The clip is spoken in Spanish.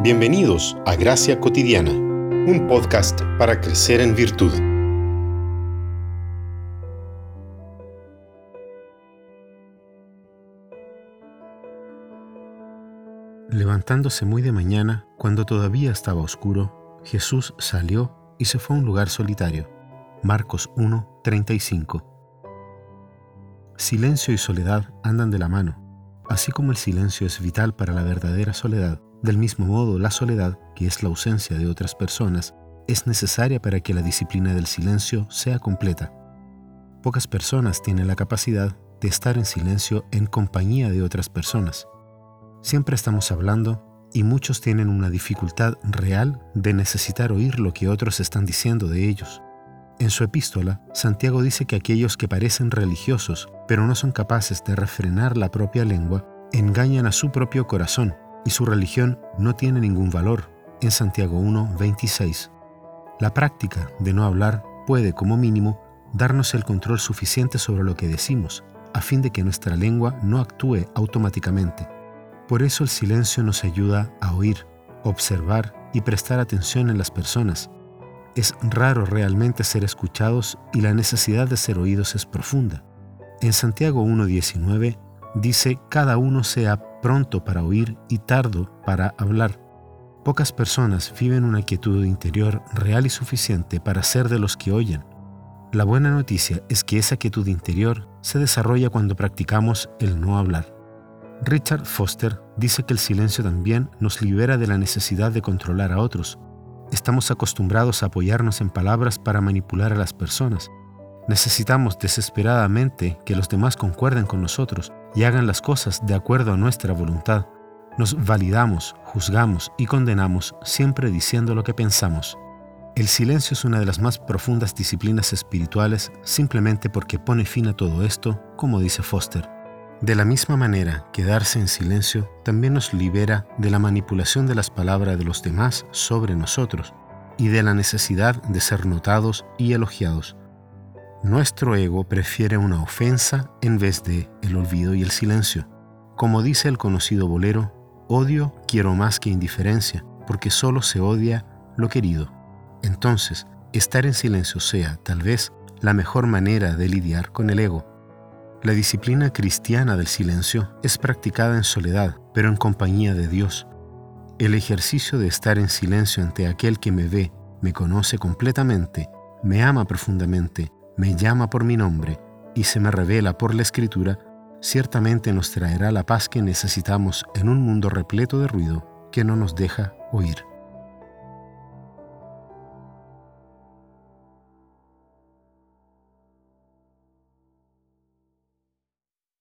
Bienvenidos a Gracia Cotidiana, un podcast para crecer en virtud. Levantándose muy de mañana, cuando todavía estaba oscuro, Jesús salió y se fue a un lugar solitario. Marcos 1, 35. Silencio y soledad andan de la mano. Así como el silencio es vital para la verdadera soledad, del mismo modo la soledad, que es la ausencia de otras personas, es necesaria para que la disciplina del silencio sea completa. Pocas personas tienen la capacidad de estar en silencio en compañía de otras personas. Siempre estamos hablando y muchos tienen una dificultad real de necesitar oír lo que otros están diciendo de ellos. En su epístola, Santiago dice que aquellos que parecen religiosos, pero no son capaces de refrenar la propia lengua, engañan a su propio corazón y su religión no tiene ningún valor. En Santiago 1, 26. La práctica de no hablar puede, como mínimo, darnos el control suficiente sobre lo que decimos, a fin de que nuestra lengua no actúe automáticamente. Por eso el silencio nos ayuda a oír, observar y prestar atención en las personas, es raro realmente ser escuchados y la necesidad de ser oídos es profunda. En Santiago 1.19 dice, cada uno sea pronto para oír y tardo para hablar. Pocas personas viven una quietud interior real y suficiente para ser de los que oyen. La buena noticia es que esa quietud interior se desarrolla cuando practicamos el no hablar. Richard Foster dice que el silencio también nos libera de la necesidad de controlar a otros, Estamos acostumbrados a apoyarnos en palabras para manipular a las personas. Necesitamos desesperadamente que los demás concuerden con nosotros y hagan las cosas de acuerdo a nuestra voluntad. Nos validamos, juzgamos y condenamos siempre diciendo lo que pensamos. El silencio es una de las más profundas disciplinas espirituales simplemente porque pone fin a todo esto, como dice Foster. De la misma manera, quedarse en silencio también nos libera de la manipulación de las palabras de los demás sobre nosotros y de la necesidad de ser notados y elogiados. Nuestro ego prefiere una ofensa en vez de el olvido y el silencio. Como dice el conocido bolero, odio quiero más que indiferencia, porque solo se odia lo querido. Entonces, estar en silencio sea, tal vez, la mejor manera de lidiar con el ego la disciplina cristiana del silencio es practicada en soledad, pero en compañía de Dios. El ejercicio de estar en silencio ante aquel que me ve, me conoce completamente, me ama profundamente, me llama por mi nombre y se me revela por la escritura, ciertamente nos traerá la paz que necesitamos en un mundo repleto de ruido que no nos deja oír.